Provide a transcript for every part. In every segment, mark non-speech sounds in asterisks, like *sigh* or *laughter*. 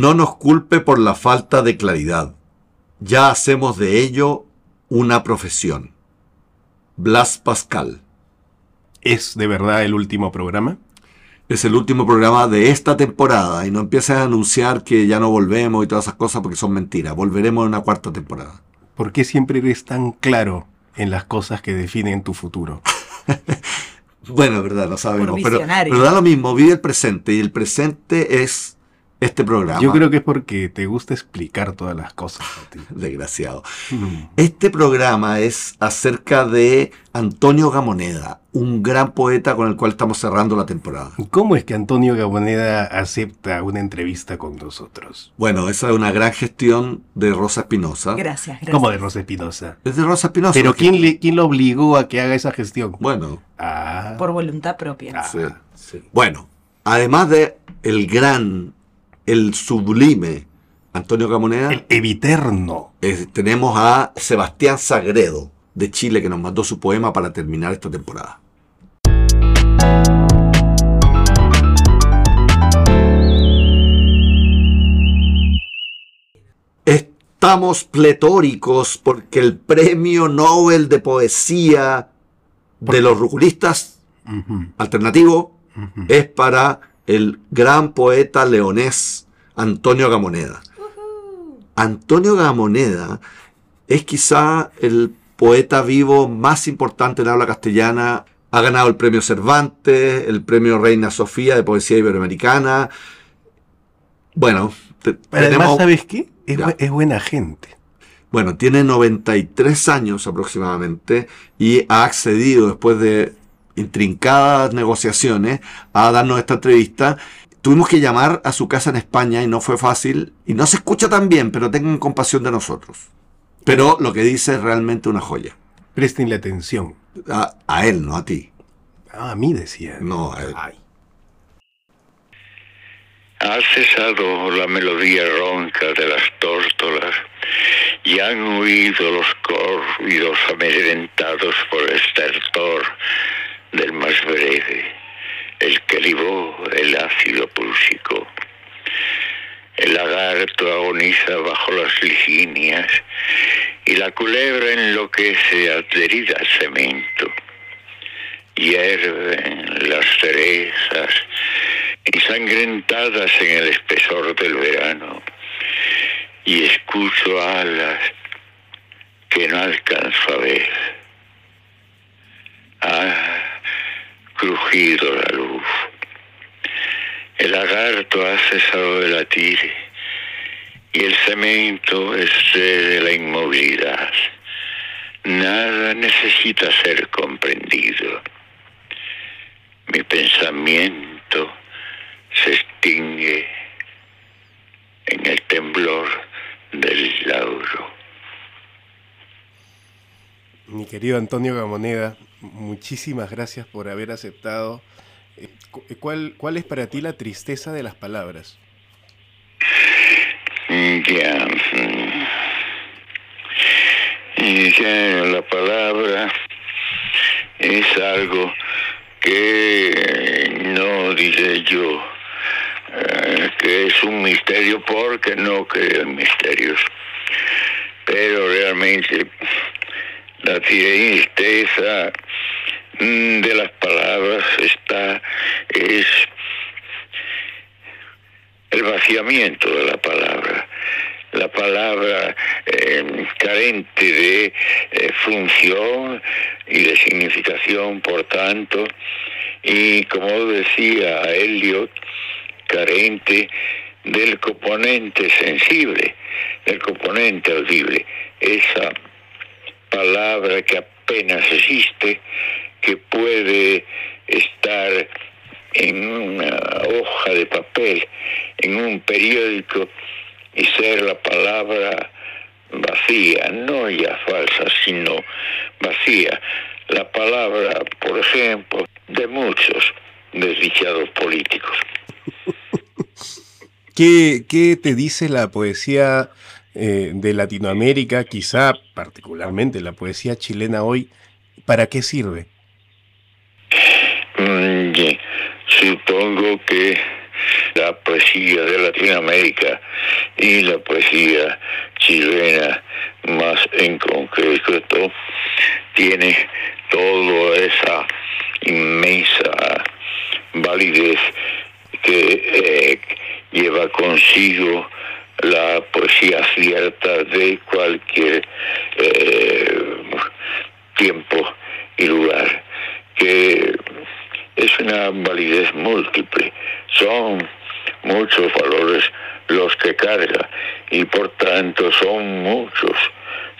no nos culpe por la falta de claridad. Ya hacemos de ello una profesión. Blas Pascal. ¿Es de verdad el último programa? Es el último programa de esta temporada y no empieces a anunciar que ya no volvemos y todas esas cosas porque son mentiras. Volveremos en una cuarta temporada. ¿Por qué siempre eres tan claro en las cosas que definen tu futuro? *laughs* bueno, verdad, lo sabemos. Pero, pero da lo mismo, vive el presente y el presente es este programa. Yo creo que es porque te gusta explicar todas las cosas a ti. *laughs* Desgraciado. Mm. Este programa es acerca de Antonio Gamoneda, un gran poeta con el cual estamos cerrando la temporada. ¿Cómo es que Antonio Gaboneda acepta una entrevista con nosotros? Bueno, esa es una gran gestión de Rosa Espinosa. Gracias, gracias. ¿Cómo de Rosa Espinosa? Es de Rosa Espinosa. ¿Pero quién, le, quién lo obligó a que haga esa gestión? Bueno, Ah, Por voluntad propia. Ah. sí, sí. Bueno, además de el gran, el sublime Antonio Gamoneda, el eviterno. tenemos a Sebastián Sagredo de Chile que nos mandó su poema para terminar esta temporada. Estamos pletóricos porque el premio Nobel de Poesía de los ruculistas alternativo es para el gran poeta leonés Antonio Gamoneda. Antonio Gamoneda es quizá el poeta vivo más importante en habla castellana. Ha ganado el premio Cervantes, el premio Reina Sofía de Poesía Iberoamericana. Bueno, te- Pero además, tenemos- ¿sabes qué? Es, Ya. bu- es buena gente. bueno, tiene 93 años aproximadamente y ha accedido después de intrincadas negociaciones a darnos esta entrevista. Tuvimos que llamar a su casa en España y no fue fácil y no se escucha tan bien, pero tengan compasión de nosotros. Pero lo que dice es realmente una joya. Prestenle atención. A, a él, no a ti. Ah, a mí decía. No, a él. Ay. Ha cesado la melodía ronca de las tórtolas y han huido los córvidos amedrentados por el estertor del más breve, el que libó el ácido púlsico. El lagarto agoniza bajo las liginias y la culebra enloquece adherida al cemento. Hierven las cerezas ensangrentadas en el espesor del verano y escucho alas que no alcanzo a ver. Ha crujido la luz. El lagarto ha cesado de latir y el cemento excede la inmovilidad. Nada necesita ser comprendido. Mi pensamiento se extingue en el temblor del lauro. Mi querido Antonio Gamoneda, muchísimas gracias por haber aceptado. Eh, cu- ¿Cuál, ¿Cuál es para ti la tristeza de las palabras? Ya. mm. Ya la palabra es algo que no diré yo eh, que es un misterio porque no creo misterios. Pero realmente la tristeza mm, de las palabras está es el vaciamiento de la palabra, la palabra eh, carente de eh, función y de significación, por tanto, y como decía Eliot, carente del componente sensible, del componente audible, esa palabra que apenas existe, que puede estar en una hoja de papel, en un periódico, y ser la palabra vacía, no ya falsa, sino vacía. La palabra, por ejemplo, de muchos desdichados políticos. *laughs* ¿Qué, qué te dice la poesía eh, de Latinoamérica, quizá particularmente la poesía chilena hoy? ¿Para qué sirve? Mm, Supongo que la poesía de Latinoamérica y la poesía chilena más en concreto tiene toda esa inmensa validez que eh, lleva consigo la poesía cierta de cualquier eh, tiempo y lugar, que es una validez múltiple. Son muchos valores los que carga y por tanto son muchos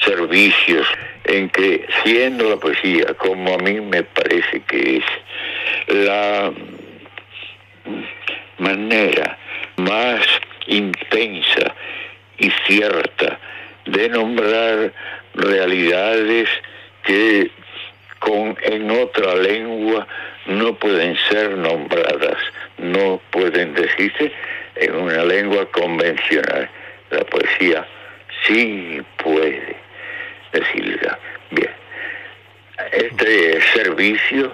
servicios en que siendo la poesía como a mí me parece que es la manera más intensa y cierta de nombrar realidades que con en otra lengua no pueden ser nombradas, no pueden decirse en una lengua convencional. La poesía sí puede decirla. Bien, este servicio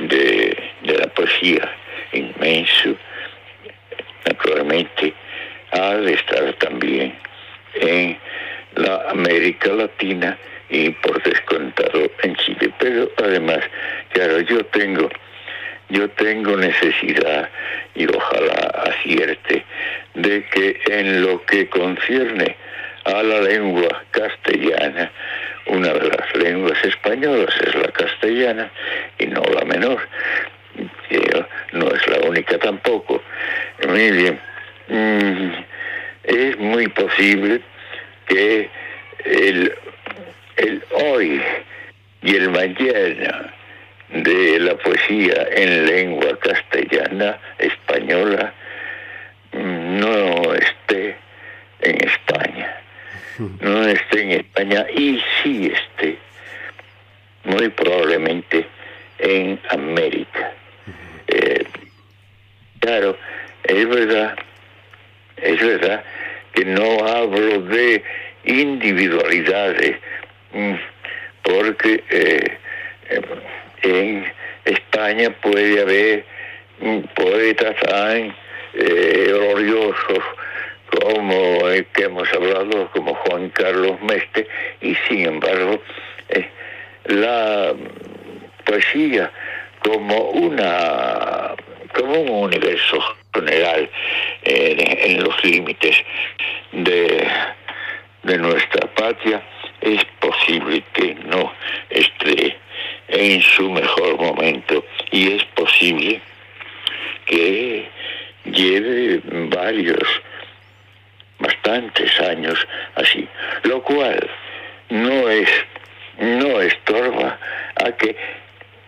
de, de la poesía inmenso, naturalmente, ha de estar también en la América Latina y por descontado en Chile. Pero además, claro, yo tengo, yo tengo necesidad y ojalá acierte de que en lo que concierne a la lengua castellana, una de las lenguas españolas es la castellana y no la menor, no es la única tampoco. Muy bien, mm, es muy posible que el el hoy y el mañana de la poesía en lengua castellana, española, no esté en España. *laughs* No esté en España y sí esté, muy probablemente, en América. Eh, claro, es verdad, es verdad que no hablo de individualidades, Mm, porque eh, en España puede haber poetas tan eh, gloriosos como el que hemos hablado, como Juan Carlos Meste, y sin embargo eh, la poesía como una como un universo general en los límites de, de nuestra patria es posible que no esté en su mejor momento y es posible que lleve varios, bastantes años así, lo cual no es, no estorba a que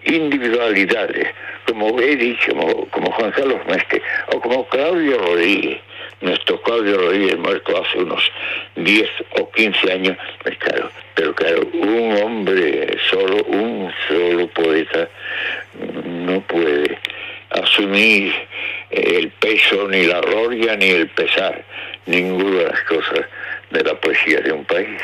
individualidades, como he dicho, como, Juan Carlos Mestre o como Claudio Rodríguez, nuestro Claudio Rodríguez muerto hace unos 10 o 15 años, claro, pero claro, un hombre solo, un solo poeta, no puede asumir el peso, ni la gloria, ni el pesar, ninguna de las cosas de la poesía de un país.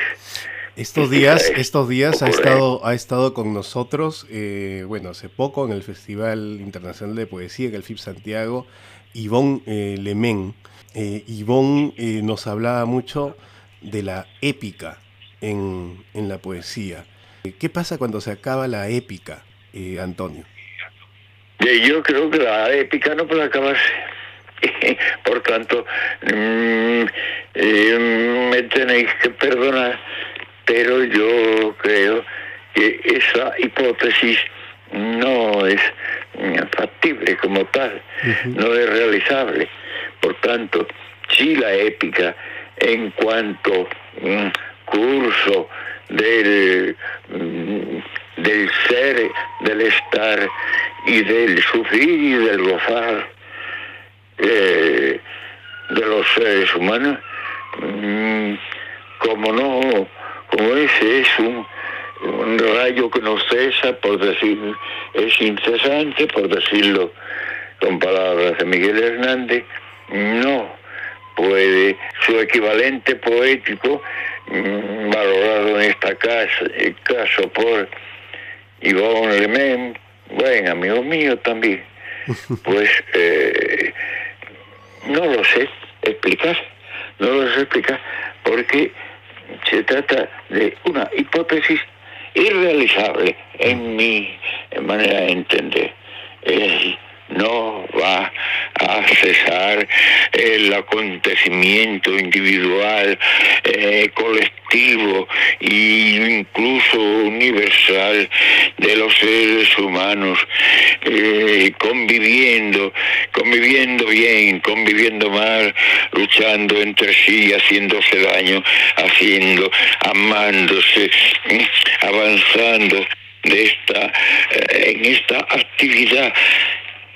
Estos días, *laughs* estos días ha estado, ha estado con nosotros, eh, bueno, hace poco en el Festival Internacional de Poesía, en el FIP Santiago, Ivonne eh, Lemén. Eh, Ivonne eh, nos hablaba mucho de la épica en, en, la poesía. ¿Qué pasa cuando se acaba la épica, Antonio? Yo creo que la épica no puede acabarse. *laughs* Por tanto, mm, me tenéis que perdonar pero yo creo que esa hipótesis no es factible como tal, no es realizable. Por tanto, si la épica en cuanto un curso del, mm, del ser, del estar y del sufrir y del gozar eh, de los seres humanos, mm, como no como ese es un, rayo que no cesa, por decir, es incesante, por decirlo con palabras de Miguel Hernández, no puede su equivalente poético, mm, valorado en esta casa, el caso por Ivonne Lemén, bueno, amigo mío también, *laughs* pues eh, no lo sé explicar, no lo sé explicar, porque se trata de una hipótesis irrealizable en mi manera de entender no va a cesar el acontecimiento individual, eh, colectivo e incluso universal de los seres humanos, eh, conviviendo, conviviendo bien, conviviendo mal, luchando entre sí, haciéndose daño, haciendo, amándose, avanzando de esta, eh, en esta actividad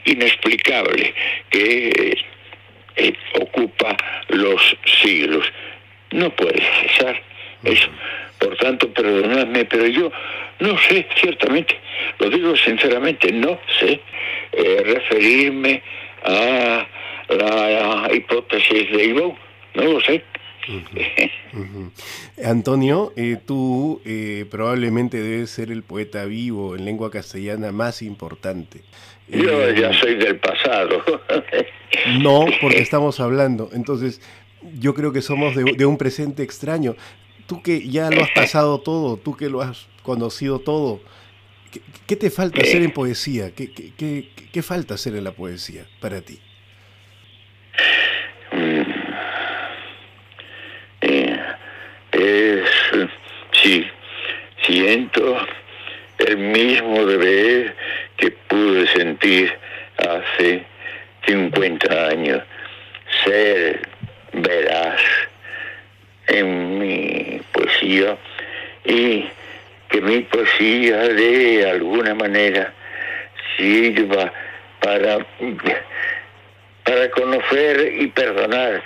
inexplicable que eh, ocupa los siglos. No puede cesar eso. Por tanto, perdonadme, pero yo no sé, ciertamente, lo digo sinceramente, no sé eh, referirme a la hipótesis de Ivo, no lo sé. Antonio, eh, tú eh, probablemente debes ser el poeta vivo en lengua castellana más importante. Yo eh, ya soy del pasado. *laughs* no, porque estamos hablando. Entonces, yo creo que somos de, un presente extraño. Tú que ya lo has pasado todo, tú que lo has conocido todo, ¿qué, te falta hacer en poesía? ¿Qué, qué, qué falta hacer en la poesía para ti? Mm es, sí, siento el mismo deber que pude sentir hace 50 años, ser veraz en mi poesía y que mi poesía de alguna manera sirva para, para conocer y perdonar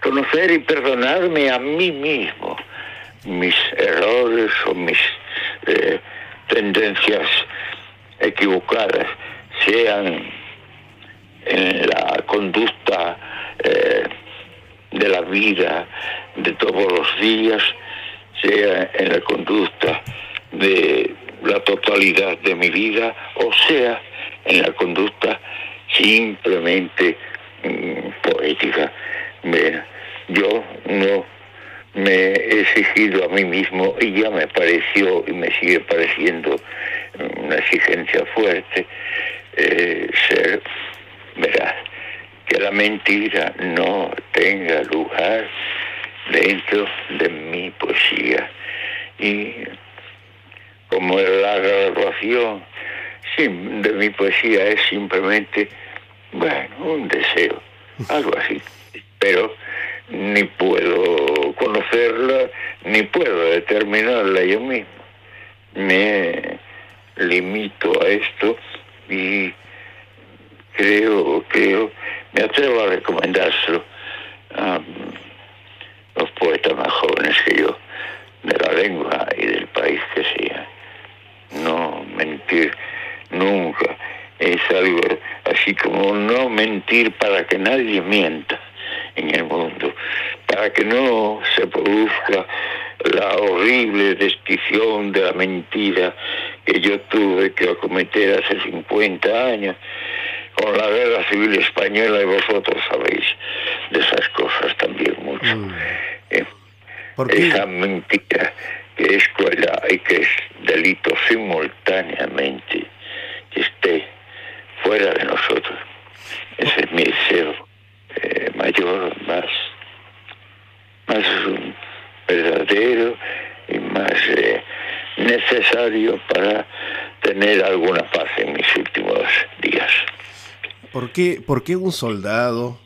conocer y perdonarme a mí mismo mis errores o mis eh, tendencias equivocadas, sean en la conducta eh, de la vida de todos los días, sea en la conducta de la totalidad de mi vida, o sea en la conducta simplemente mm, poética. Yo no me he exigido a mí mismo y ya me pareció y me sigue pareciendo una exigencia fuerte eh, ser verdad que la mentira no tenga lugar dentro de mi poesía. Y como la graduación de mi poesía es simplemente bueno un deseo algo así. Pero ni puedo conocerla, ni puedo determinarla yo mismo. Me limito a esto y creo, creo, me atrevo a recomendárselo a los poetas más jóvenes que yo, de la lengua y del país que sea. No mentir nunca. Es algo así como no mentir para que nadie mienta en el mundo, para que no se produzca la horrible descripción de la mentira que yo tuve que cometer hace 50 años con la guerra civil española y vosotros sabéis de esas cosas también mucho. Mm. Eh, esa mentira que es crueldad y que es delito simultáneamente que esté fuera de nosotros. Ese es mi deseo. Eh, mayor, más, más verdadero y más eh, necesario para tener alguna paz en mis últimos días. ¿Por qué, ¿Por qué un soldado,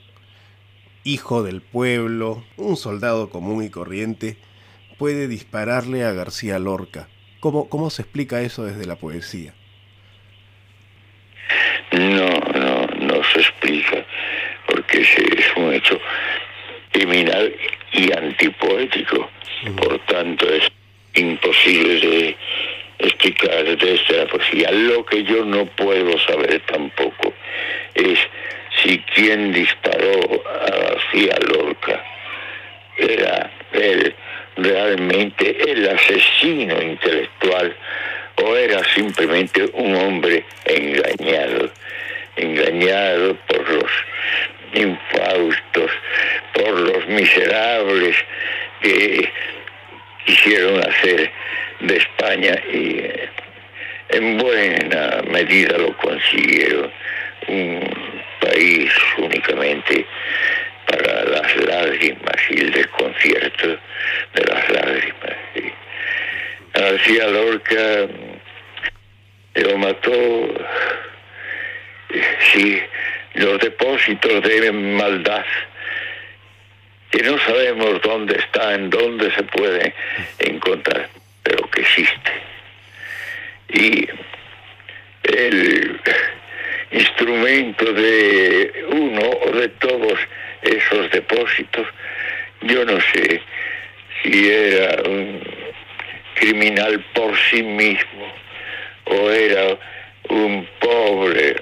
hijo del pueblo, un soldado común y corriente, puede dispararle a García Lorca? ¿Cómo, cómo se explica eso desde la poesía? No, no, no se explica porque es un hecho criminal y antipoético. Por tanto, es imposible de explicar desde la poesía. Lo que yo no puedo saber tampoco es si quien disparó a García Lorca era él realmente el asesino intelectual o era simplemente un hombre engañado, engañado por los infaustos, por los miserables que quisieron hacer de España y eh, en buena medida lo consiguieron. Un país únicamente para las lágrimas y el desconcierto de las lágrimas. García Lorca lo mató, sí, los depósitos de maldad que no sabemos dónde está, en dónde se puede encontrar, pero que existe. Y el instrumento de uno o de todos esos depósitos, yo no sé si era un criminal por sí mismo o era un pobre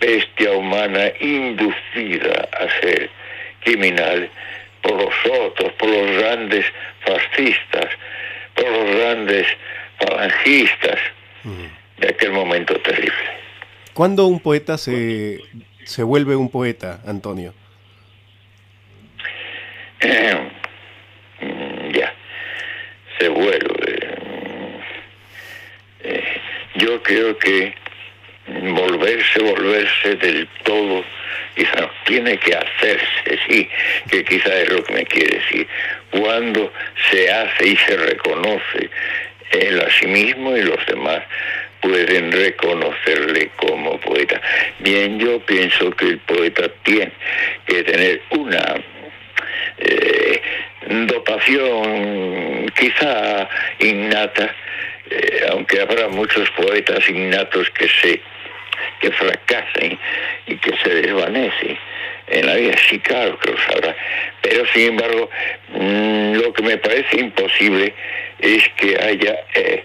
bestia humana inducida a ser criminal por los otros, por los grandes fascistas, por los grandes falangistas de aquel momento terrible. ¿Cuándo un poeta se, se vuelve un poeta, Antonio? ya, se vuelve. Eh, yo creo que volverse, volverse del todo, quizá tiene que hacerse, sí, que quizá es lo que me quiere decir, cuando se hace y se reconoce él a sí mismo y los demás pueden reconocerle como poeta. Bien, yo pienso que el poeta tiene que tener una eh, dotación quizá innata, eh, aunque habrá muchos poetas innatos que se que fracasen y que se desvanecen en la vida, sí, claro que lo sabrá. Pero sin embargo, mm, lo que me parece imposible es que haya eh,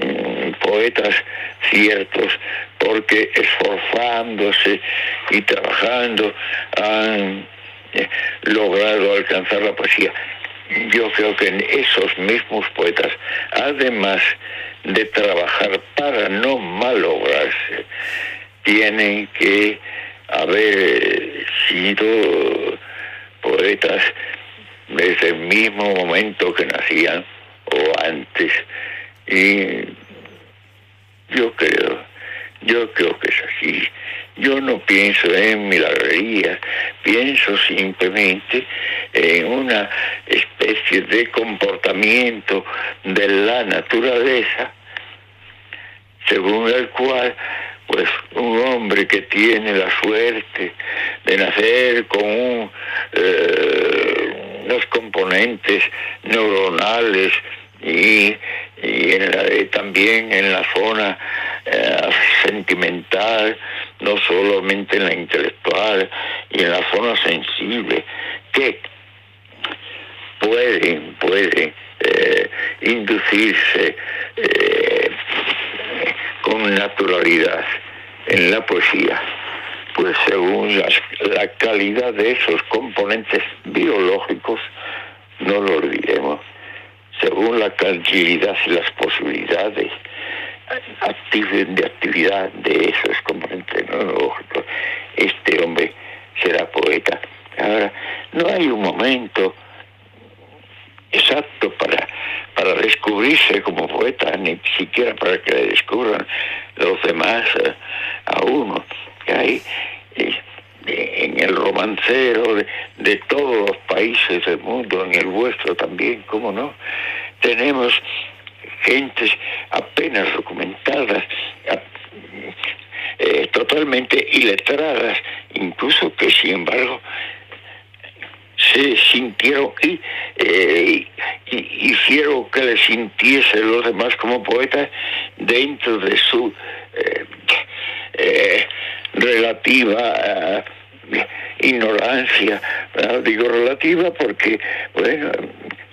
mm, poetas ciertos, porque esforzándose y trabajando han eh, logrado alcanzar la poesía. Yo creo que en esos mismos poetas, además de trabajar para no malograrse, tienen que haber sido poetas desde el mismo momento que nacían o antes. Y yo creo, yo creo que es así. Yo no pienso en milagrerías, pienso simplemente en una especie de comportamiento de la naturaleza según el cual pues un hombre que tiene la suerte de nacer con eh, unos componentes neuronales y, también en la zona eh, sentimental, no solamente en la intelectual y en la zona sensible, que pueden, eh, inducirse naturalidad en la poesía, pues según la calidad de esos componentes biológicos, no lo olvidemos, según la calidad y las posibilidades de actividad de esos componentes biológicos, este hombre será poeta. Ahora, no hay un momento exacto para, para descubrirse como poeta, ni siquiera para que le descubran los demás eh, a uno. Que hay eh, en el romancero de, todos los países del mundo, en el vuestro también, ¿cómo no? Tenemos gentes apenas documentadas, eh, totalmente iletradas, incluso que sin embargo se sintieron y, eh, hicieron que le sintiesen los demás como poetas dentro de su eh, eh, relativa ignorancia. Digo relativa porque, bueno,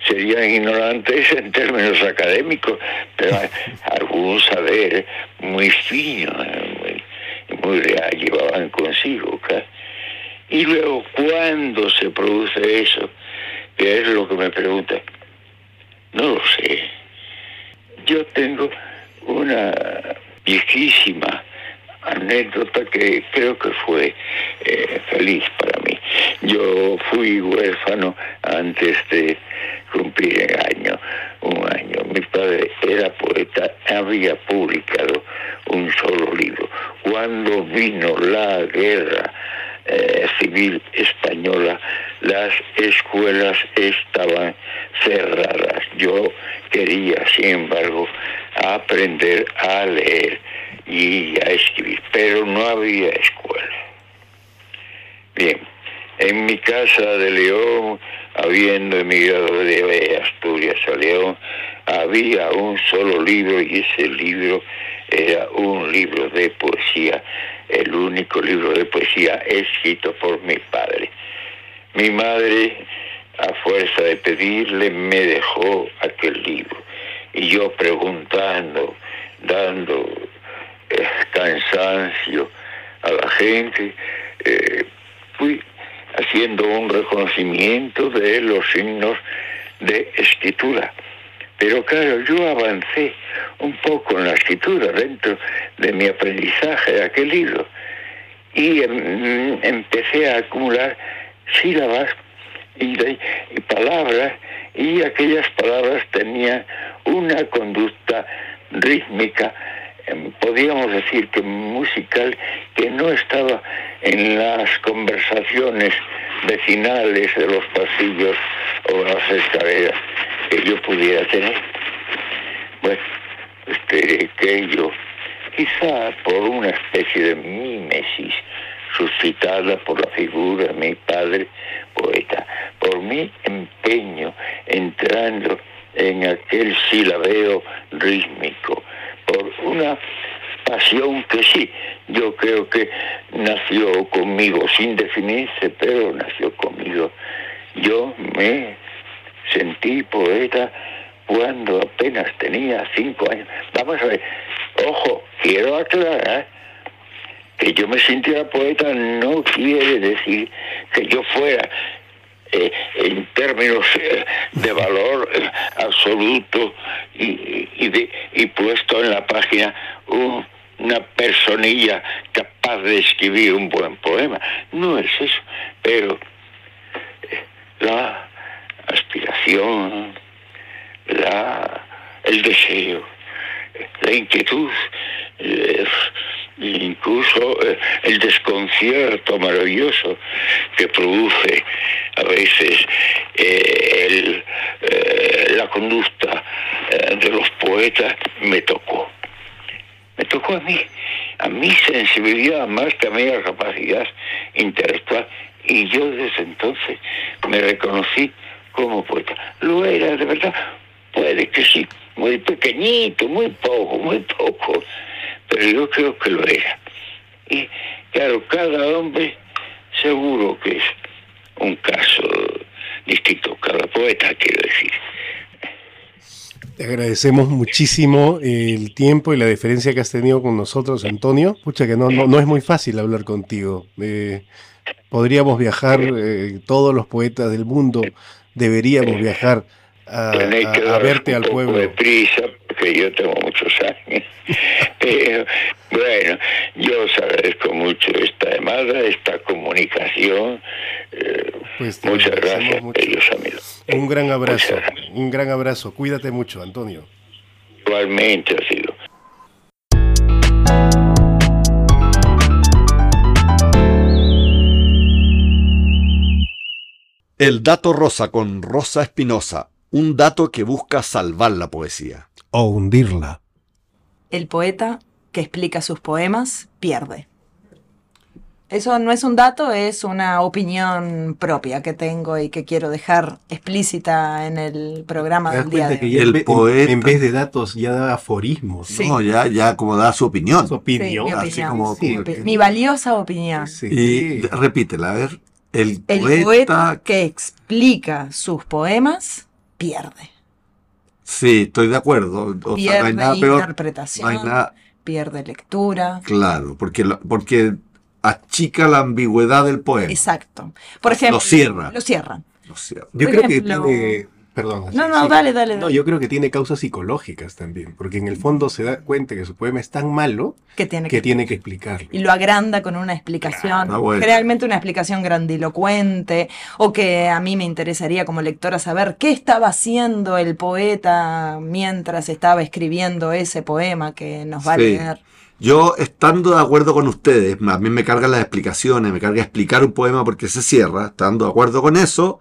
serían ignorantes en términos académicos, pero *laughs* algún saber muy fino, muy, muy real llevaban consigo. Y luego, ¿cuándo se produce eso? Que es lo que me pregunta. No lo sé. Yo tengo una viejísima anécdota que creo que fue eh, feliz para mí. Yo fui huérfano antes de cumplir el año, un año. Mi padre era poeta, había publicado un solo libro. Cuando vino la guerra eh, civil española, las escuelas estaban cerradas. Yo quería, sin embargo, aprender a leer y a escribir, pero no había escuela. Bien, en mi casa de León, habiendo emigrado de Asturias a León, había un solo libro y ese libro era un libro de poesía, el único libro de poesía escrito por mi padre. Mi madre, a fuerza de pedirle, me dejó aquel libro. Y yo preguntando, dando eh, cansancio a la gente, eh, fui haciendo un reconocimiento de los signos de escritura. Pero claro, yo avancé un poco en la escritura dentro de mi aprendizaje de aquel libro. Y em, empecé a acumular sílabas y, palabras y aquellas palabras tenían una conducta rítmica, em, podríamos decir que musical, que no estaba en las conversaciones vecinales de los pasillos o las escaleras que yo pudiera tener. Bueno, esperé que yo, quizá por una especie de mimesis suscitada por la figura de mi padre poeta, por mi empeño entrando en aquel silabeo rítmico, por una pasión que sí, yo creo que nació conmigo sin definirse, pero nació conmigo. Yo me sentí poeta cuando apenas tenía cinco años. Vamos a ver, ojo, quiero aclarar que yo me sintiera poeta no quiere decir que yo fuera eh, en términos eh, de valor eh, absoluto y, de, y puesto en la página una personilla capaz de escribir un buen poema. No es eso, pero la aspiración, la, el deseo, la inquietud, incluso eh, el desconcierto maravilloso que produce a veces eh, eh, la conducta de los poetas, me tocó. Me tocó a mí, a mi sensibilidad más que a mi capacidad intelectual. Y yo desde entonces me reconocí como poeta. Lo era, de verdad, puede que sí, muy pequeñito, muy poco, muy poco pero yo creo que lo era. Y claro, cada hombre seguro que es un caso distinto, cada poeta quiero decir. Te agradecemos muchísimo el tiempo y la deferencia que has tenido con nosotros, Antonio. Pucha, que no, no, es muy fácil hablar contigo. Eh, podríamos viajar, eh, todos los poetas del mundo deberíamos viajar a, verte al pueblo. De prisa, porque yo tengo muchos años. *laughs* bueno, yo os agradezco mucho esta llamada, esta comunicación. Eh, pues muchas gracias, amigos. Un gran abrazo, un gran abrazo. Cuídate mucho, Antonio. Igualmente ha El dato rosa con Rosa Espinosa un dato que busca salvar la poesía. O hundirla. El poeta que explica sus poemas pierde. Eso no es un dato, es una opinión propia que tengo y que quiero dejar explícita en el programa del día de hoy. El poeta, en vez de datos ya da aforismos. No, ya, ya como da su opinión. Su opinión. mi, valiosa opinión. Y repítela, a ver. El, poeta que explica sus poemas pierde. Sí, estoy de acuerdo. pierde interpretación, pierde lectura. Claro, porque, porque achica la ambigüedad del poema. Exacto. Por ejemplo, lo cierra. Lo cierran. Yo creo que Perdón. No, no, dale, dale. No, yo creo que tiene causas psicológicas también, porque en el fondo se da cuenta que su poema es tan malo que tiene que que tiene que explicarlo. y lo agranda con una explicación, Ah, bueno. generalmente una explicación grandilocuente, o que a mí me interesaría como lectora saber qué estaba haciendo el poeta mientras estaba escribiendo ese poema que nos va a leer. Yo, estando de acuerdo con ustedes, a mí me cargan las explicaciones, me carga explicar un poema porque se cierra, estando de acuerdo con eso,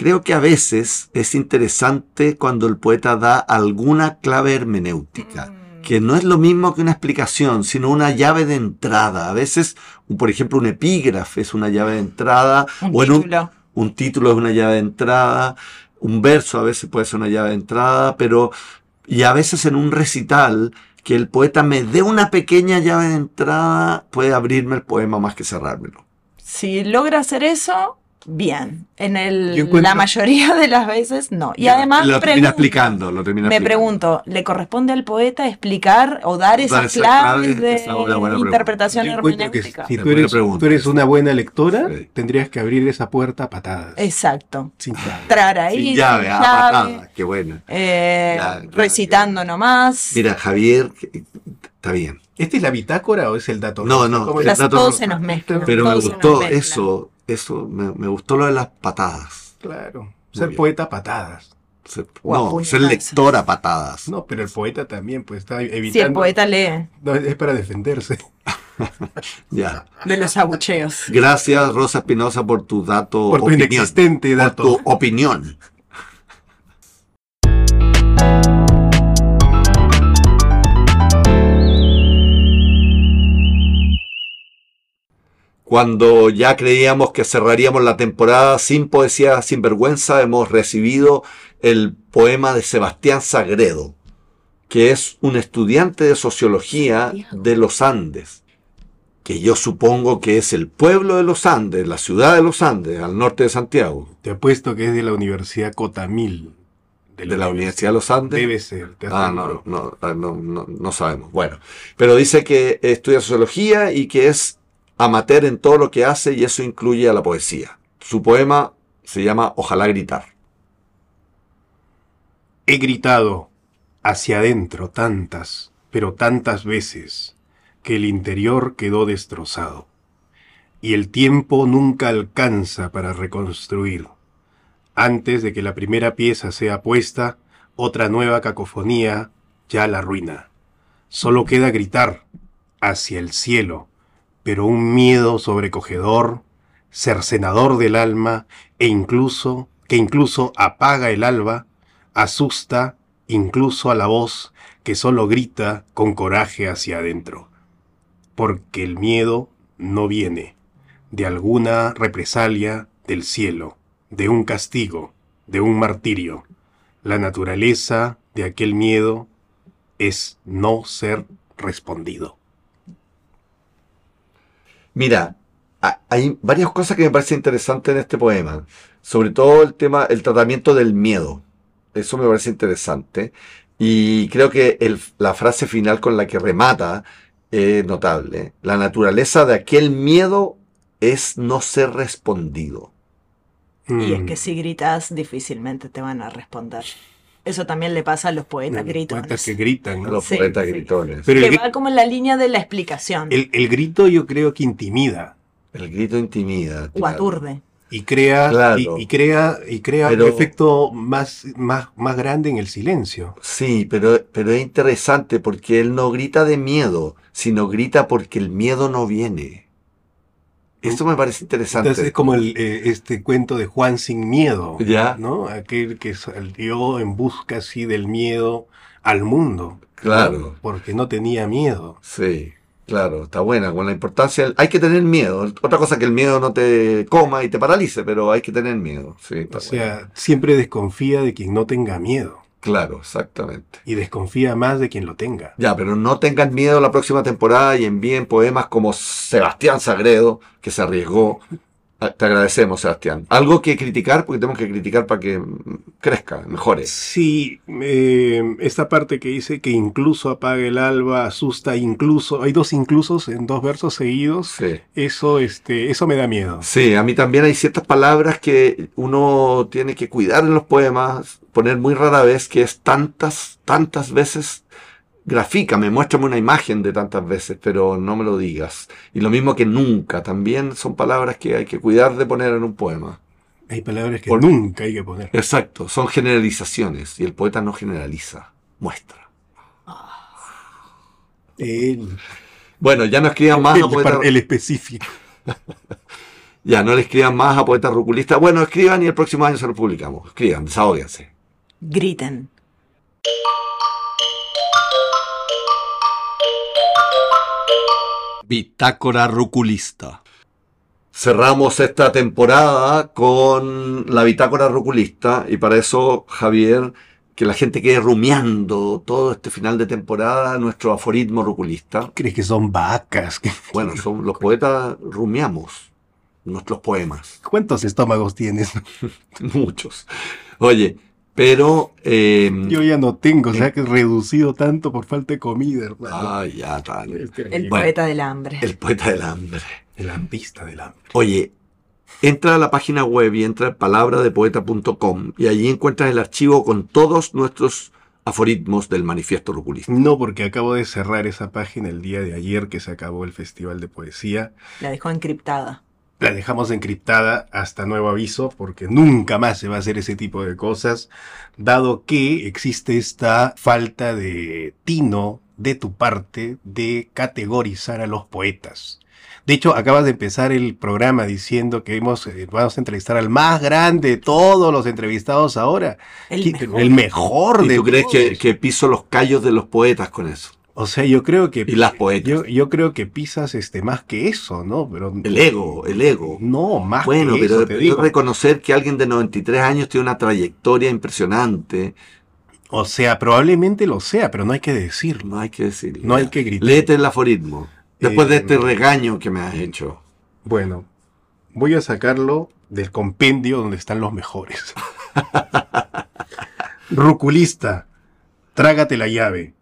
creo que a veces es interesante cuando el poeta da alguna clave hermenéutica, Mm. que no es lo mismo que una explicación, sino una llave de entrada. A veces, por ejemplo, un epígrafe es una llave de entrada, Un o en un, título. un título es una llave de entrada, un verso a veces puede ser una llave de entrada, pero y a veces en un recital que el poeta me dé una pequeña llave de entrada puede abrirme el poema más que cerrármelo. Si logra hacer eso, bien. En el, encuentro- la mayoría de las veces, no. Y Ya, además, lo termina explicando, lo termina me pregunto, ¿le corresponde al poeta explicar o dar esas esa claves clave, de esa interpretación hermenéutica? si tú eres, pregunta. tú eres una buena lectora, Sí. tendrías que abrir esa puerta a patadas. Exacto. Sin llave. Entrar ahí, Sin llave, sin ah, patada, qué buena. eh, recitando nomás. Mira, Javier, que- está bien. ¿Este es la bitácora o es el dato? No, no, ¿Cómo el dato todo se nos mezcla. Pero me gustó mezcla. eso, eso, me, me gustó lo de las patadas. Claro. Ser bien. poeta patadas. Ser- no, ser puñetazos. lector a patadas. No, pero el poeta también, pues está evitando. Si el poeta lee No, es para defenderse. *laughs* Ya. de los abucheos. Gracias, Rosa Espinosa, por tu dato. Por tu opinión. inexistente Por dato. tu opinión. Cuando ya creíamos que cerraríamos la temporada sin poesía sin vergüenza, hemos recibido el poema de Sebastián Sagredo, que es un estudiante de sociología de los Andes, que yo supongo que es el pueblo de los Andes, la ciudad de los Andes, al norte de Santiago, Te apuesto que es de la Universidad Cotamil. de la Universidad de los Andes. Debe ser. te Ah, no, no, ah, no, no, no sabemos. Bueno, pero dice que estudia sociología y que es amateur en todo lo que hace y eso incluye a la poesía. Su poema se llama Ojalá gritar. He gritado hacia adentro tantas, pero tantas veces, que el interior quedó destrozado. Y el tiempo nunca alcanza para reconstruir. Antes de que la primera pieza sea puesta, otra nueva cacofonía ya la arruina. Solo queda gritar hacia el cielo, pero un miedo sobrecogedor, cercenador del alma, e incluso, que incluso apaga el alba, asusta incluso a la voz que solo grita con coraje hacia adentro. Porque el miedo no viene de alguna represalia del cielo, de un castigo, de un martirio. La naturaleza de aquel miedo es no ser respondido. Mira, ha- hay varias cosas que me parecen interesantes en este poema. Sobre todo el tema, el tratamiento del miedo. Eso me parece interesante. Y creo que el- la frase final con la que remata es notable. La naturaleza de aquel miedo es no ser respondido. Y es Mm. que si gritas, difícilmente te van a responder. Eso también le pasa a los poetas Mm, gritones. poetas que gritan, A ¿no? los Sí, poetas sí. gritones. Pero el, que va como en la línea de la explicación. el- el grito yo creo que intimida El grito intimida. o aturde. y crea Claro. y, y crea y crea Pero- un efecto más, más, más grande en el silencio. Sí, pero, pero es interesante porque él no grita de miedo, sino grita porque el miedo no viene. Eso me parece interesante. Entonces es como el, eh, este cuento de Juan sin miedo, Ya. ¿no? Aquel que salió en busca así del miedo al mundo. ¿no? Claro. Porque no tenía miedo. Sí, claro, está buena. Con la importancia, hay que tener miedo. Otra cosa que el miedo no te coma y te paralice, pero hay que tener miedo. Sí, O sea, siempre desconfía de quien no tenga miedo. Claro, exactamente. Y desconfía más de quien lo tenga. Ya, pero no tengan miedo la próxima temporada y envíen poemas como Sebastián Sagredo, que se arriesgó. Ah, Te agradecemos, Sebastián. Algo que criticar, porque tenemos que criticar para que crezca, mejore. Sí, eh, esta parte que dice que incluso apaga el alba, asusta incluso, hay dos inclusos en dos versos seguidos, Sí. eso, este, eso me da miedo. Sí, a mí también hay ciertas palabras que uno tiene que cuidar en los poemas. Poner muy rara vez, que es tantas, tantas veces grafícame, muéstrame una imagen de tantas veces, pero no me lo digas. Y lo mismo que nunca, también son palabras que hay que cuidar de poner en un poema. Hay palabras que Por- nunca hay que poner. Exacto, son generalizaciones y el poeta no generaliza, muestra. El, Bueno, ya no escriban más el a poeta, el específico. *laughs* ya no le escriban más a poeta ruculista. Bueno, escriban y el próximo año se lo publicamos. Escriban, desahóguense. Griten. Bitácora Ruculista. Cerramos esta temporada con la Bitácora Ruculista y para eso, Javier, que la gente quede rumiando todo este final de temporada nuestro aforismo ruculista. ¿Crees que son vacas? Bueno, son, los poetas rumiamos nuestros poemas, ¿Cuántos estómagos tienes? *laughs* muchos. Oye, pero... eh, Yo ya no tengo, o sea que he reducido tanto por falta de comida, hermano. ay, ya, tal. Es que- El Bueno. poeta del hambre. El poeta del hambre. La pista del hambre. Oye, entra a la página web y entra a palabradepoeta.com y allí encuentras el archivo con todos nuestros aforismos del manifiesto ruculista. No, porque acabo de cerrar esa página el día de ayer que se acabó el Festival de Poesía. La dejó encriptada. La dejamos encriptada hasta nuevo aviso porque nunca más se va a hacer ese tipo de cosas, dado que existe esta falta de tino de tu parte de categorizar a los poetas. De hecho, acabas de empezar el programa diciendo que hemos, eh, vamos a entrevistar al más grande de todos los entrevistados ahora. El ¿Qui- mejor. el mejor ¿Y de tú crees que, que piso los callos de los poetas con eso? O sea, yo creo que Y las poetas. yo, yo creo que pisas este más que eso, ¿no? Pero El ego, el ego. No, más Bueno, que pero eso, te pero digo. reconocer que alguien de 93 años tiene una trayectoria impresionante, O sea, probablemente lo sea, pero no hay que decirlo. no hay que decirlo. No hay que gritar. Léete el aforismo. Después de Eh, este regaño que me has hecho. Bueno, voy a sacarlo del compendio donde están los mejores. *laughs* Ruculista, trágate la llave.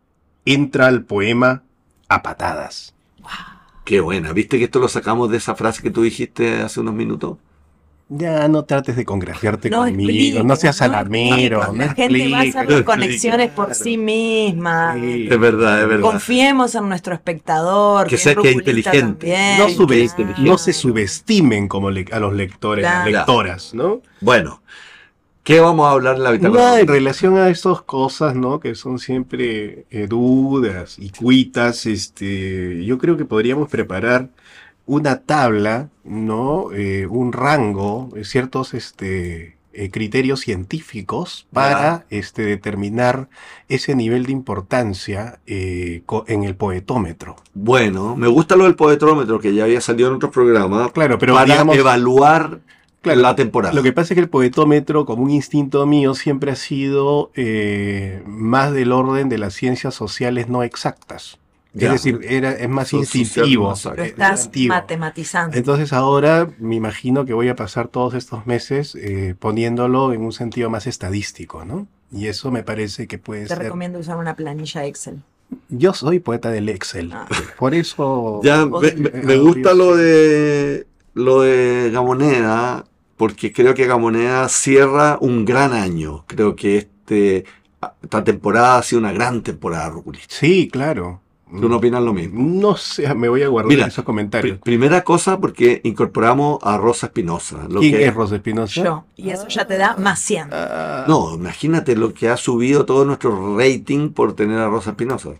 Entra al poema a patadas. Qué buena. ¿Viste que esto lo sacamos de esa frase que tú dijiste hace unos minutos? Ya no trates de congraciarte No conmigo, no seas no alarmero. expliques. no La gente va a hacer conexiones por sí misma. Sí. Es verdad, es verdad. Confiemos en nuestro espectador. Que sea que es ruculista inteligente. también. No, sube- Claro. no se subestimen como le- a los lectores, las Claro. lectoras, ¿no? Bueno, ¿qué vamos a hablar en la bitácora? No, en relación a estas cosas, ¿no? Que son siempre eh, dudas y cuitas, este, yo creo que podríamos preparar una tabla, ¿no? Eh, un rango, eh, ciertos, este, eh, criterios científicos para, este, determinar ese nivel de importancia eh, en el poetómetro. Bueno, me gusta lo del poetrómetro que ya había salido en otros programas Claro, pero para digamos, evaluar Claro, la temporada. Lo que pasa es que el poetómetro, como un instinto mío, siempre ha sido eh, más del orden de las ciencias sociales no exactas. Ya. Es decir, era, es más instintivo. estás instintivo. matematizando. Entonces ahora me imagino que voy a pasar todos estos meses eh, poniéndolo en un sentido más estadístico, ¿no? Y eso me parece que puede Te ser... recomiendo usar una planilla Excel. Yo soy poeta del Excel. Ah. Por eso... Ya, me gusta lo de lo de Gamoneda, porque creo que Gamoneda cierra un gran año. Creo que este esta temporada ha sido una gran temporada ruculista. Sí, claro. ¿Tú no opinas lo mismo? No sé, me voy a guardar Mira, esos comentarios. primera cosa, porque incorporamos a Rosa Espinosa. lo ¿Quién que- es Rosa Espinosa? Yo. Y eso ya te da más 100. Ah, No, imagínate lo que ha subido todo nuestro rating por tener a Rosa Espinosa.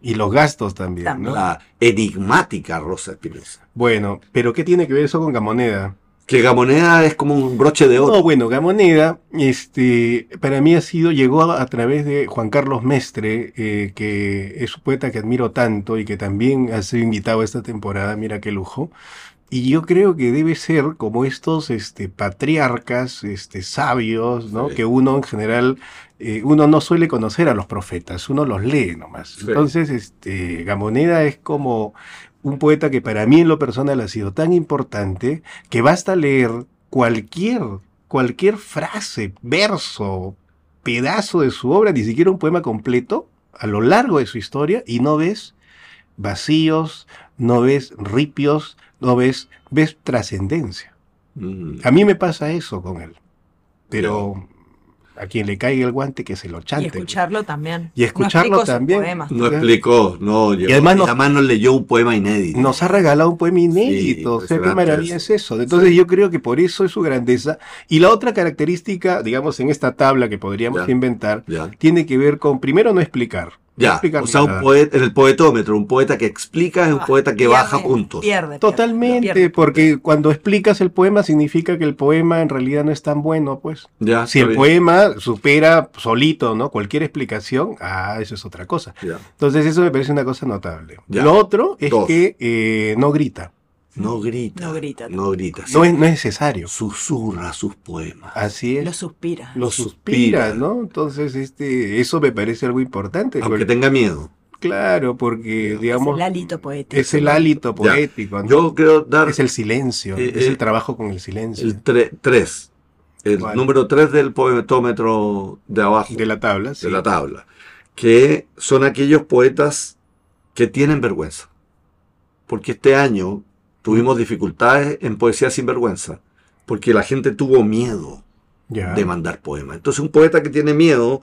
Y los gastos también, También. ¿no? La enigmática Rosa Espinosa. Bueno, pero ¿qué tiene que ver eso con Gamoneda? Que Gamoneda es como un broche de oro. No, bueno, Gamoneda, este, para mí ha sido, llegó a, a través de Juan Carlos Mestre, eh, que es un poeta que admiro tanto y que también ha sido invitado esta temporada, mira qué lujo. Y yo creo que debe ser como estos este, patriarcas este, sabios, ¿no? Sí. Que uno en general, eh, uno no suele conocer a los profetas, uno los lee nomás. Sí. Entonces, este, Gamoneda es como un poeta que para mí en lo personal ha sido tan importante que basta leer cualquier, cualquier frase, verso, pedazo de su obra, ni siquiera un poema completo, a lo largo de su historia, y no ves vacíos, no ves ripios, no ves, ves trascendencia. Mm. A mí me pasa eso con él. Pero a quien le caiga el guante que se lo chante. Y escucharlo también. Y escucharlo no también. poemas. No explicó, no, Y además nos- nos leyó un poema inédito. Nos ha regalado un poema inédito. o sea, qué maravilla es eso. Entonces yo creo que por eso es su grandeza. Y la otra característica, digamos, en esta tabla que podríamos Ya. inventar, Ya. tiene que ver con, primero, no explicar. Ya, o sea, un poeta, en el poetómetro, un poeta que explica es un Ah, poeta que pierde, baja puntos. Pierde, pierde, Totalmente, pierde. porque cuando explicas el poema significa que el poema en realidad no es tan bueno, pues. Ya, Si el bien. poema supera solito, ¿no? Cualquier explicación, ah, eso es otra cosa. Ya. Entonces eso me parece una cosa notable. Ya. Lo otro es Dos. que eh, no grita, No grita. No grita. No grita. no es, no es necesario. Susurra sus poemas. Así es. Lo suspira. Lo suspira. ¿no? Entonces, este, eso me parece algo importante. Aunque porque- tenga miedo. claro, porque, Es digamos, el hálito poético. es el hálito poético, ¿no? Yo quiero dar es el silencio, Eh, es eh, el trabajo con el silencio el 3. El ¿Cuál? número 3 del poetómetro de abajo. de la tabla. sí. de la tabla, que son aquellos poetas que tienen vergüenza. Porque este año tuvimos dificultades en Poesía sin Vergüenza, porque la gente tuvo miedo de mandar poemas. Entonces un poeta que tiene miedo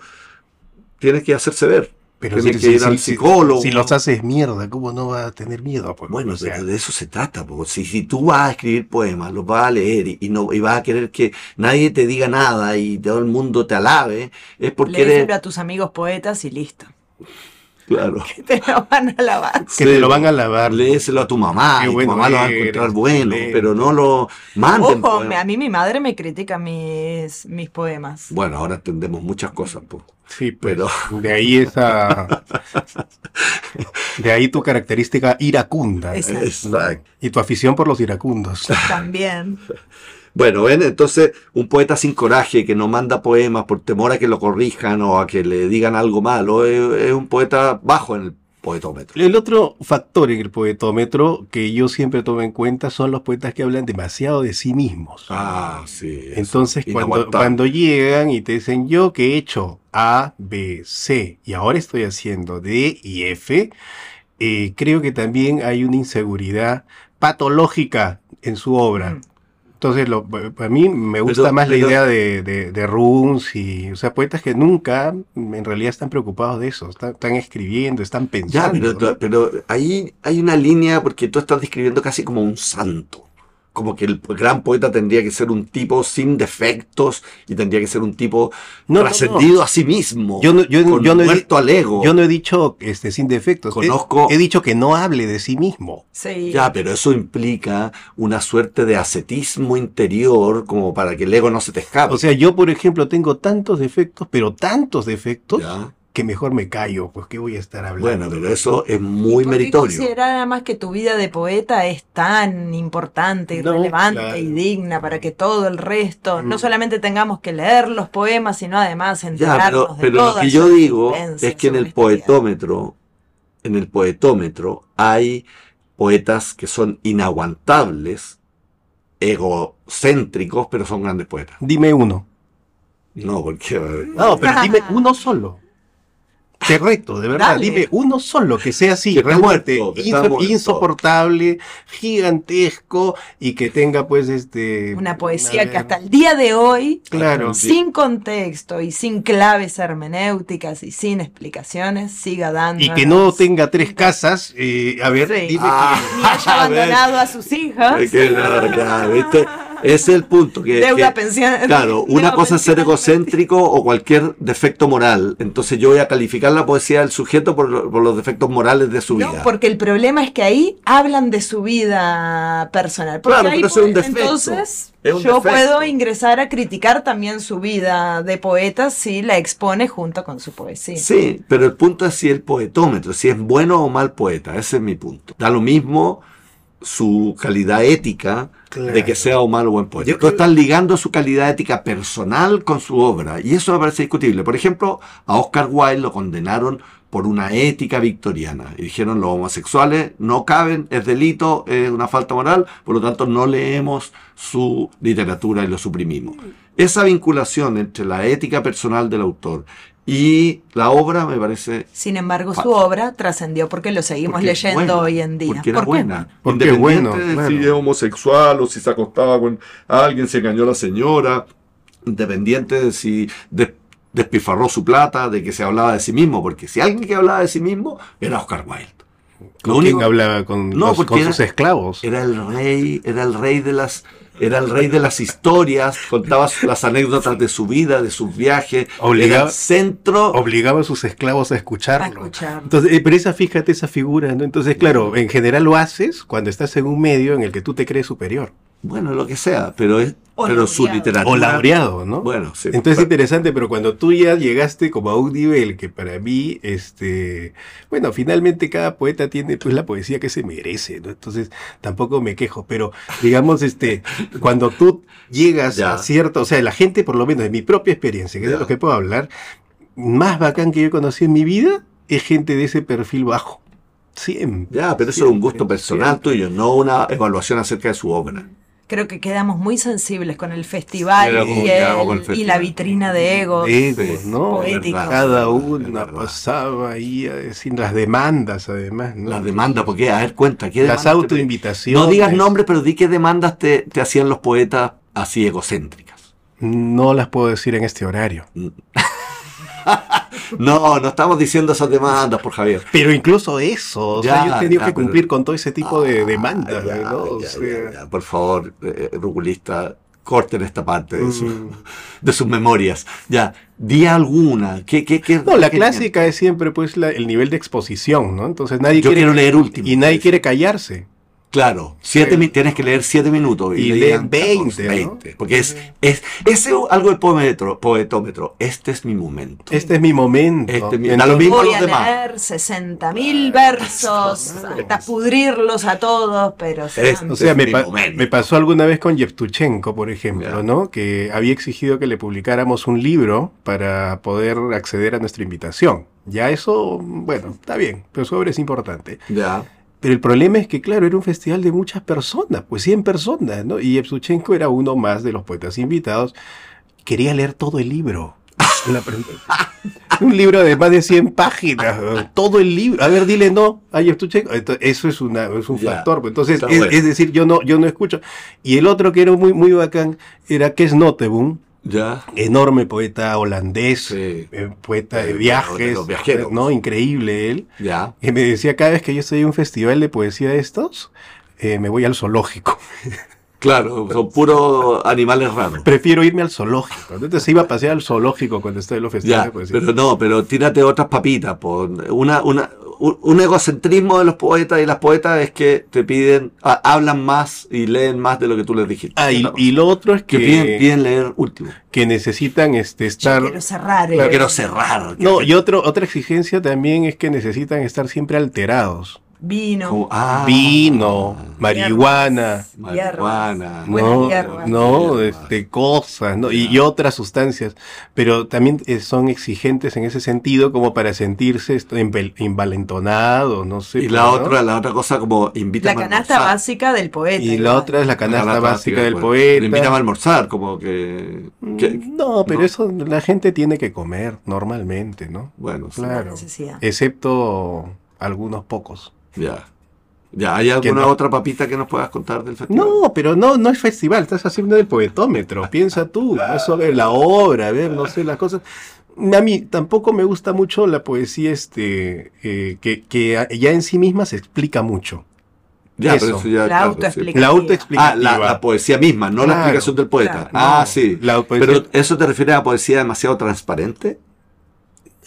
tiene que hacerse ver. Pero tiene si, que ir si- al si- psicólogo. Si los haces mierda, ¿cómo no va a tener miedo? Pues, Bueno, o sea, de eso se trata. porque si, si tú vas a escribir poemas, los vas a leer y, y no, y vas a querer que nadie te diga nada y todo el mundo te alabe, es porque Léeselo eres... a tus amigos poetas y listo. Claro. Te lo van a lavar. que te lo van a lavar. Léeselo a tu mamá, Qué y tu mamá lo va a encontrar bueno, pero no lo manden. Ojo, poemas. me- a mí mi madre me critica mis, mis poemas. Bueno, ahora entendemos muchas cosas, po. Sí, pues, pero de ahí esa... de ahí tu característica iracunda. Exacto. Exacto. Y tu afición por los iracundos. También. Bueno, ven, entonces un poeta sin coraje que no manda poemas por temor a que lo corrijan o a que le digan algo malo, es, es un poeta bajo en el poetómetro. El otro factor en el poetómetro que yo siempre tomo en cuenta son los poetas que hablan demasiado de sí mismos. Ah, sí. eso, Entonces, cuando llegan y te dicen yo que he hecho A, B, C y ahora estoy haciendo D y F, eh, creo que también hay una inseguridad patológica en su obra. Mm. Entonces, lo, para mí me gusta Pero- más la pero- idea de, de, de Runs y, o sea, poetas que nunca en realidad están preocupados de eso, están, están escribiendo, están Ya, pensando. pero, ¿no? pero ahí hay una línea porque tú estás describiendo casi como un santo. Como que el gran poeta tendría que ser un tipo sin defectos y tendría que ser un tipo No, no, trascendido a sí mismo. Yo no- yo- con yo no he muerto al ego. Yo no he dicho este, sin defectos, he- Conozco- he dicho que no hable de sí mismo. Sí. Ya, pero eso implica una suerte de ascetismo interior como para que el ego no se te escape. O sea, yo, por ejemplo, tengo tantos defectos, pero tantos defectos, Ya. Que mejor me callo, pues qué voy a estar hablando. Bueno, pero eso es muy ¿Por qué meritorio. considerar además que tu vida de poeta es tan importante y No, relevante claro. y digna para que todo el resto, Mm. no solamente tengamos que leer los poemas, sino además Ya, enterarnos pero, de pero lo que yo digo es que en el poetómetro, en el poetómetro hay poetas que son inaguantables, egocéntricos, pero son grandes poetas. Dime uno. No, porque *laughs* No, pero dime uno solo. Te reto, de verdad, Dale. dime uno solo que sea así, Que está realmente muerto, que está inso- muerto. insoportable, gigantesco y que tenga pues este... Una poesía que hasta el día de hoy, Claro. Sí. sin contexto y sin claves hermenéuticas y sin explicaciones, siga dando. Y que no tenga tres casas, eh, a ver, Sí. dime Ah, Ni haya *laughs* abandonado a sus hijas. Que, no, claro, ¿viste? Ese es el punto. Que, Deuda que- pensión. Claro, *laughs* una cosa es ser egocéntrico o cualquier defecto moral. Entonces yo voy a calificar la poesía del sujeto por, lo- por los defectos morales de su No, vida. porque el problema es que ahí hablan de su vida personal. Porque Claro, ahí pero eso es un defecto. Entonces, yo defecto. puedo ingresar a criticar también su vida de poeta si la expone junto con su poesía. Sí, pero el punto es si el poetómetro, si es bueno o mal poeta, ese es mi punto. Da lo mismo su calidad ética Claro. de que sea o mal o buen poeta. Yo Tú creo- estás ligando su calidad ética personal con su obra y eso me parece discutible. Por ejemplo, a Oscar Wilde lo condenaron por una ética victoriana y dijeron los homosexuales no caben, es delito, es una falta moral, por lo tanto no leemos su literatura y lo suprimimos. Esa vinculación entre la ética personal del autor y la obra me parece Sin embargo, su obra trascendió porque lo seguimos Porque leyendo buena, hoy en día. Porque era ¿Por qué? buena. Porque es Independiente bueno, de claro. si es homosexual o si se acostaba con alguien, se engañó a la señora. Independiente de si de- despilfarró su plata, de que se hablaba de sí mismo, porque si alguien que hablaba de sí mismo era Oscar Wilde. ¿Con Lo quién único- hablaba? ¿Con, No, los- porque con era- sus esclavos? Era el rey, era el rey de las, era el rey de las historias, contaba las anécdotas de su vida, de sus viajes, Obligaba- era el centro. obligaba a sus esclavos a escucharlo. A escucharlo. Entonces, eh, pero esa, fíjate esa figura, ¿no? Entonces, claro, en general lo haces cuando estás en un medio en el que tú te crees superior. Bueno, lo que sea, pero es, O pero su literatura. O laureado, ¿no? Bueno, sí. Entonces es interesante, pero cuando tú ya llegaste como a un nivel que para mí, este, bueno, finalmente cada poeta tiene pues la poesía que se merece, ¿no? Entonces tampoco me quejo, pero digamos, este, *laughs* cuando tú llegas Ya. a cierto, o sea, la gente, por lo menos de mi propia experiencia, que es de lo que puedo hablar, más bacán que yo conocí en mi vida es gente de ese perfil bajo. Siempre. Ya, pero eso es un gusto personal siempre. tuyo, no una evaluación acerca de su obra. Creo que quedamos muy sensibles con el festival, y, con el y la festival. vitrina de egos. Egos, ¿no? poéticos. Cada una pasaba ahí a decir las demandas, además, ¿no? Las demandas, porque, a ver, cuenta, ¿qué Las te- autoinvitaciones. No digas nombres, pero di qué demandas te, te hacían los poetas así egocéntricas. No las puedo decir en este horario. *laughs* *laughs* No, no estamos diciendo esas demandas, por Javier. Pero incluso eso, o Ya, sea, yo he tenido ya, que pero- cumplir con todo ese tipo de Ah, demandas, ya, ¿no? O sea. Por favor, eh, rugulista, corten esta parte de, su- Mm. *laughs* de sus memorias. Ya, di alguna. ¿Qué, qué, qué- No, la qué- clásica es siempre pues la- el nivel de exposición, ¿no? Entonces nadie Yo quiere quiero leer último. y nadie quiere callarse. Claro, siete, Sí. tienes que leer siete minutos. Y leen 20, 14, ¿no? 20, Porque es, es ese es algo del poetómetro, poetómetro. Este es mi momento. Este es mi momento. Este es mi- da lo mismo Voy los a demás. leer 60.000 versos, hasta pudrirlos a todos, pero Es- O sea, es me, mi pa- momento. me pasó alguna vez con Yevtuchenko, por ejemplo. ¿no? Que había exigido que le publicáramos un libro para poder acceder a nuestra invitación. Ya eso, bueno, está bien, pero su obra es importante. Ya. Pero el problema es que, claro, era un festival de muchas personas, pues 100 personas, ¿no? Y Yevtuchenko era uno más de los poetas invitados. Quería leer todo el libro. *laughs* La un libro de más de 100 páginas, todo el libro. A ver, dile no a Yevtuchenko. Eso es, una, es un factor. pues. Entonces, es, bueno. es decir, yo no, yo no escucho. Y el otro que era muy, muy bacán era Kes Noteboom, Ya. enorme poeta holandés, Sí. eh, poeta de Eh, viajes, de los viajeros. ¿no? Increíble él. Ya. Que me decía, cada vez que yo estoy en un festival de poesía de estos, eh, me voy al zoológico. *laughs* Claro, son puros animales raros. Prefiero irme al zoológico. Entonces se iba a pasear al zoológico cuando estoy en los festivales Ya, de poesía. pero no, pero tírate otras papitas. po. Una, una, un, egocentrismo de los poetas y las poetas es que te piden, ha- hablan más y leen más de lo que tú les dijiste. Ah, y, y lo otro es que que, piden, piden leer último. que necesitan este, Yo estar... quiero cerrar. Yo eh. quiero cerrar. No, y otro, otra exigencia también es que necesitan estar siempre alterados. Vino. ah, Vino, marihuana, marihuana. No, hierbas. no, este, cosas, ¿no? Y, y otras sustancias, pero también eh, son exigentes en ese sentido como para sentirse envalentonados, no sé. Y la ¿no? otra, la otra cosa como invita La canasta básica del poeta. Y la otra es la canasta Canasta básica del poeta. Invítame a almorzar, como que. que- Mm, No, pero ¿no? eso la gente tiene que comer normalmente, ¿no? bueno, sí, Claro. necesidad. Excepto algunos pocos. ya. Ya, ¿hay alguna no. otra papita que nos puedas contar del festival? No, pero no, no es festival, estás haciendo el poetómetro. *laughs* Piensa tú, es sobre la obra, a ver, no sé, las cosas. A mí tampoco me gusta mucho la poesía este, eh, que, que ya en sí misma se explica mucho. Ya, Eso. pero eso ya. La claro, autoexplicación. sí. La Ah, autoexplicativa. la, la poesía misma, no la explicación del poeta. claro. ah, No, sí. la poesía- Pero ¿eso te refiere a poesía demasiado transparente?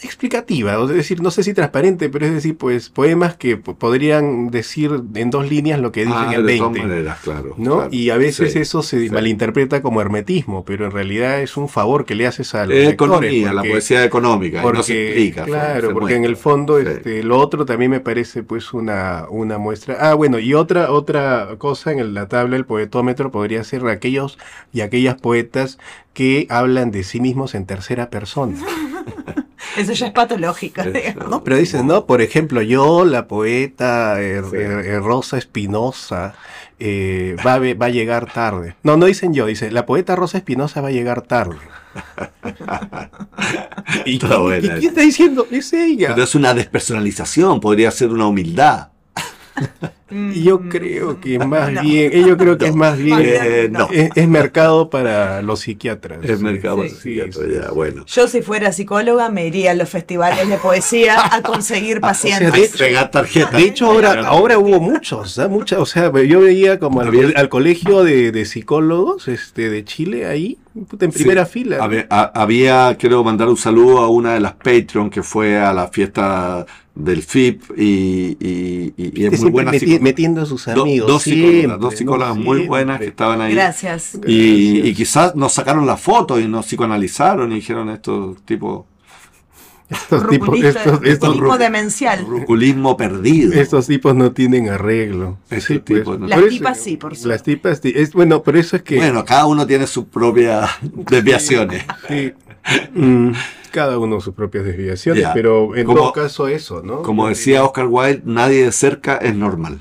Explicativa, es decir, no sé si transparente, pero es decir, pues poemas que po- podrían decir en dos líneas lo que dicen Ah, en de todas 20. maneras, claro. ¿no? claro. Y a veces Sí. eso se sí. malinterpreta como hermetismo, pero en realidad es un favor que le haces a los Es economía, la poesía económica, porque, no se explica. claro, se porque en el fondo Sí. este, lo otro también me parece pues una, una muestra. Ah, bueno, y otra, otra cosa en la tabla del poetómetro podría ser aquellos y aquellas poetas que hablan de sí mismos en tercera persona. *laughs* Eso ya es patológico. No, pero dicen, ¿no? Por ejemplo, yo, la poeta eh, Sí. eh, eh, Rosa Espinosa, eh, va, a va a llegar tarde. No, no dicen yo, dice, la poeta Rosa Espinosa va a llegar tarde. *laughs* ¿Y, Está quién- buena y quién está diciendo? Es ella. Pero es una despersonalización, podría ser una humildad. *laughs* Yo creo que más *laughs* bien, eh, yo creo que es más bien, Eh, no. es, es mercado para los psiquiatras. Es mercado Sí, psiquiatra, sí, ya, sí. bueno. Yo si fuera psicóloga me iría a los festivales de poesía a *laughs* conseguir pacientes. de- Entregar tarjeta. De hecho, ahora, ahora hubo muchos, ¿ah? Mucha- o sea, yo veía como al, colegio de, de psicólogos este, de Chile ahí, en Sí. primera fila. Había, a- había, quiero mandar un saludo a una de las Patreon que fue a la fiesta del FIP y, y- y- y es muy buena psicóloga. Metiendo a sus Do- amigos. dos psicólogas, siempre, dos psicólogas ¿no? muy Siempre. buenas que estaban ahí. Gracias. Y, Gracias. y quizás nos sacaron la foto y nos psicoanalizaron y dijeron estos tipos Estos tipos, Ruculista- estos, estos, ru- demencial. ruculismo perdido. estos tipos no tienen arreglo. Estos Sí, pues. tipos no- Las Por eso- tipas sí, por suerte. Las tipas sí. Es, bueno, por eso es que Bueno, cada uno tiene sus propias desviaciones. sí, mm, cada uno sus propias desviaciones, pero en Como- todo caso eso, ¿no? Como decía Oscar Wilde, nadie de cerca es normal.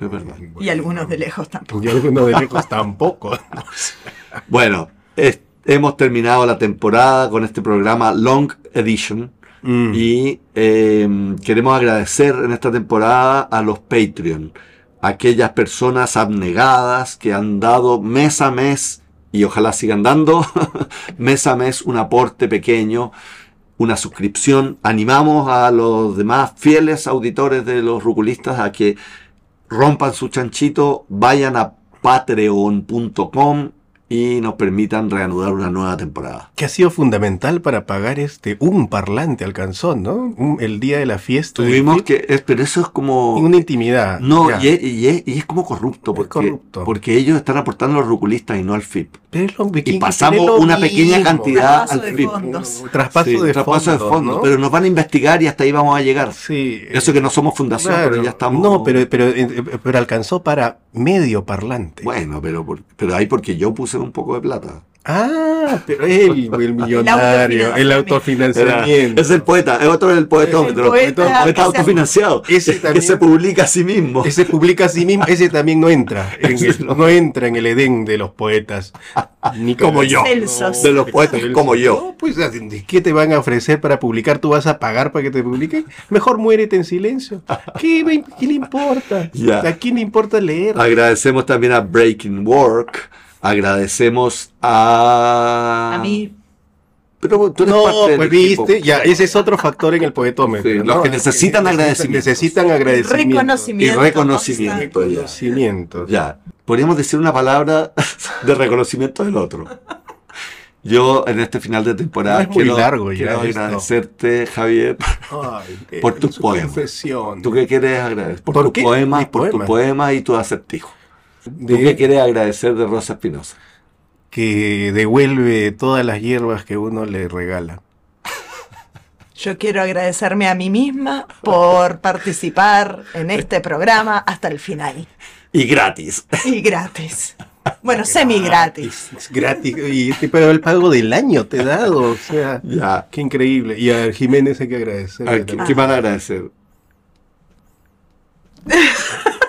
Es verdad. Y algunos de lejos tampoco. Y algunos de lejos tampoco. *laughs* Bueno, es- hemos terminado la temporada con este programa Long Edition Mm. y eh, queremos agradecer en esta temporada a los Patreon, aquellas personas abnegadas que han dado mes a mes y ojalá sigan dando *laughs* mes a mes un aporte pequeño, una suscripción. Animamos a los demás fieles auditores de los ruculistas a que rompan su chanchito, vayan a patreon.com y nos permitan reanudar una nueva temporada. que ha sido fundamental para pagar este un parlante alcanzó, ¿no? Un- el día de la fiesta. del Tuvimos que, es- pero eso es como... una intimidad. No, y es, y es- y es como corrupto, porque, corrupto. porque ellos están aportando a los ruculistas y no al FIP. Pero es lo- Y pasamos lo una pequeña mismo. cantidad Traspaso al de FIP. fondos. Traspaso Sí, de traspaso de fondos, pero nos van a investigar y hasta ahí vamos a llegar. Sí. Eso que no somos fundación, Claro. pero ya estamos... No, pero, pero, eh, pero alcanzó para medio parlante. Bueno, pero, por- pero ahí porque yo puse un poco de plata. Ah, pero él, *laughs* el millonario, el autofinanciamiento. Es el poeta, es otro del poetómetro. El poeta poeta que autofinanciado. Ese que también- se publica a sí mismo. Ese publica a sí mismo, ese también no entra, *laughs* en el, no. entra en el Edén de los poetas. Ni Como yo. Celsos. De los poetas como yo. No, pues, ¿de ¿qué te van a ofrecer para publicar? ¿Tú vas a pagar para que te publiquen? Mejor muérete en silencio. *laughs* ¿Qué, me- qué le importa? ¿A quién le importa leer? Agradecemos también a Breaking Work. Agradecemos a. A mí, Pero tú eres No, parte pues equipo. viste, ya, ese es otro factor en el poetómetro. Sí, ¿no? los que necesitan agradecimientos. Necesitan agradecimiento. Y reconocimiento. reconocimiento. ya. Reconocimiento. Ya. Podríamos decir una palabra *laughs* de reconocimiento del otro. Yo en este final de temporada No es muy quiero, largo ya quiero agradecerte, Javier, Ay, Por tus poemas. confesión. ¿Tú qué quieres agradecer? Por, ¿Por tus poemas, por tus poemas. y tu acertijo. ¿Tú De- qué quieres agradecer de Rosa Espinosa? que devuelve todas las hierbas que uno le regala. yo quiero agradecerme a mí misma por participar en este programa hasta el final. Y gratis. Y gratis. Bueno, semi gratis. Es gratis. Y, pero el pago del año te he dado. O sea, Ya. qué increíble. Y a Jiménez hay que agradecer. ¿qué, qué van a agradecer? *laughs*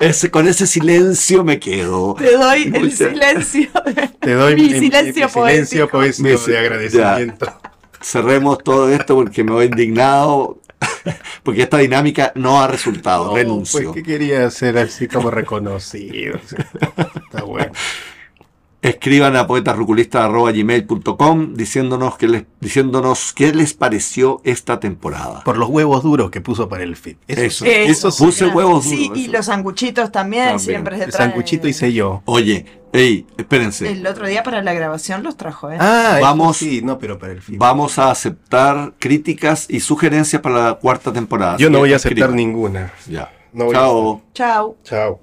Ese, con ese silencio me quedo. Te doy el Muchas- silencio. *laughs* Te doy mi mi- silencio mi silencio poético. poético Mi si- de agradecimiento. Cerremos todo esto porque me voy indignado. *laughs* Porque esta dinámica no ha resultado. No, Renuncio. Pues, ¿qué quería ser así como reconocido? *laughs* Está bueno. Escriban a poetasruculistas.gmail.com diciéndonos, que les, diciéndonos qué les pareció esta temporada. Por los huevos duros que puso para el fit. Eso. sí. Eso puse claro. huevos Sí, duros, y eso. los sanguchitos también, También. siempre se El traen. sanguchito hice yo. Oye, ey, espérense. El otro día para la grabación los trajo, ¿eh? Ah, eso Vamos- sí, no, pero para el fit. Vamos a aceptar críticas y sugerencias para la cuarta temporada. Yo no voy a aceptar escriban. ninguna. Ya. No voy a Chao. Chao. Chao.